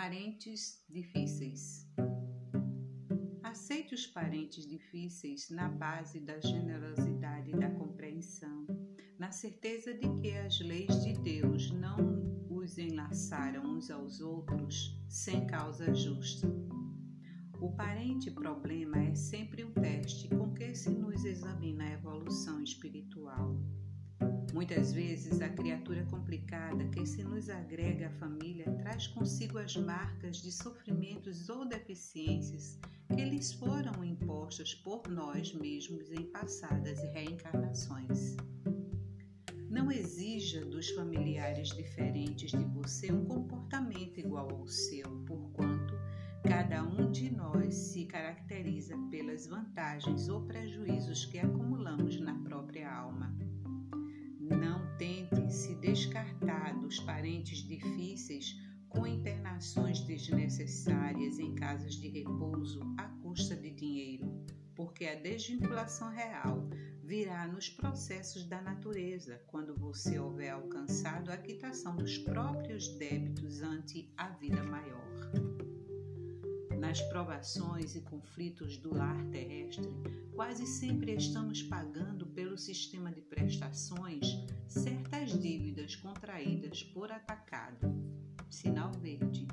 Parentes difíceis. Aceite os parentes difíceis na base da generosidade e da compreensão, na certeza de que as leis de Deus não os enlaçaram uns aos outros sem causa justa. O parente problema é sempre um teste com que se nos examina a evolução espiritual. Muitas vezes, a criatura complicada que se nos agrega à família traz consigo as marcas de sofrimentos ou deficiências que lhes foram impostas por nós mesmos em passadas reencarnações. Não exija dos familiares diferentes de você um comportamento igual ao seu, porquanto cada um de nós se caracteriza pelas vantagens ou prejuízos que acumulamos na própria alma. Não tente se descartar dos parentes difíceis com internações desnecessárias em casas de repouso à custa de dinheiro, porque a desvinculação real virá nos processos da natureza, quando você houver alcançado a quitação dos próprios débitos ante a vida maior. Nas provações e conflitos do lar terrestre, quase sempre estamos pagando pelo sistema de prestações certas dívidas contraídas por atacado. Sinal verde.